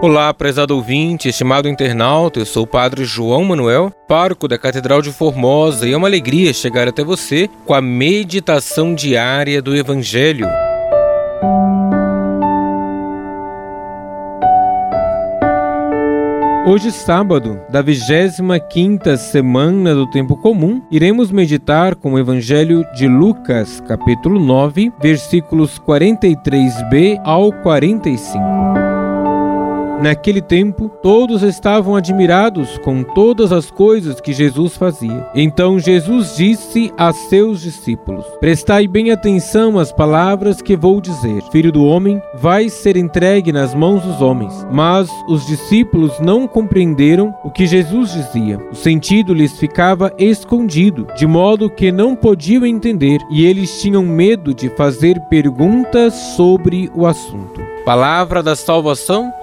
Olá, prezado ouvinte, estimado internauta, eu sou o Padre João Manuel, pároco da Catedral de Formosa, e é uma alegria chegar até você com a meditação diária do Evangelho. Hoje, sábado, da 25 semana do Tempo Comum, iremos meditar com o Evangelho de Lucas, capítulo 9, versículos 43b ao 45. Naquele tempo, todos estavam admirados com todas as coisas que Jesus fazia. Então Jesus disse a seus discípulos: Prestai bem atenção às palavras que vou dizer. Filho do homem vai ser entregue nas mãos dos homens. Mas os discípulos não compreenderam o que Jesus dizia. O sentido lhes ficava escondido, de modo que não podiam entender, e eles tinham medo de fazer perguntas sobre o assunto. Palavra da salvação,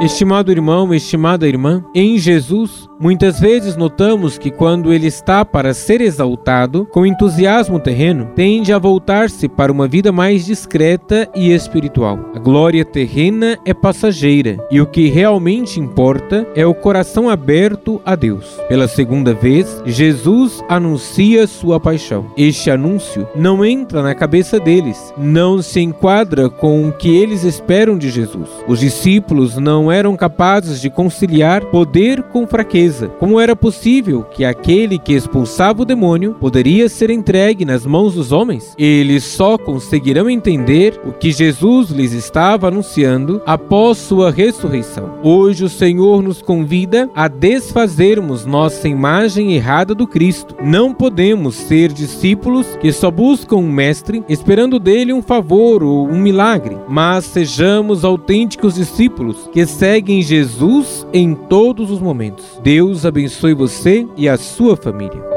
Estimado irmão, estimada irmã, em Jesus, muitas vezes notamos que quando ele está para ser exaltado, com entusiasmo terreno, tende a voltar-se para uma vida mais discreta e espiritual. A glória terrena é passageira e o que realmente importa é o coração aberto a Deus. Pela segunda vez, Jesus anuncia sua paixão. Este anúncio não entra na cabeça deles, não se enquadra com o que eles esperam de Jesus. Os discípulos não eram capazes de conciliar poder com fraqueza. Como era possível que aquele que expulsava o demônio poderia ser entregue nas mãos dos homens? Eles só conseguirão entender o que Jesus lhes estava anunciando após sua ressurreição. Hoje o Senhor nos convida a desfazermos nossa imagem errada do Cristo. Não podemos ser discípulos que só buscam um mestre esperando dele um favor ou um milagre, mas sejamos autênticos discípulos que seguem Jesus em todos os momentos. Deus abençoe você e a sua família.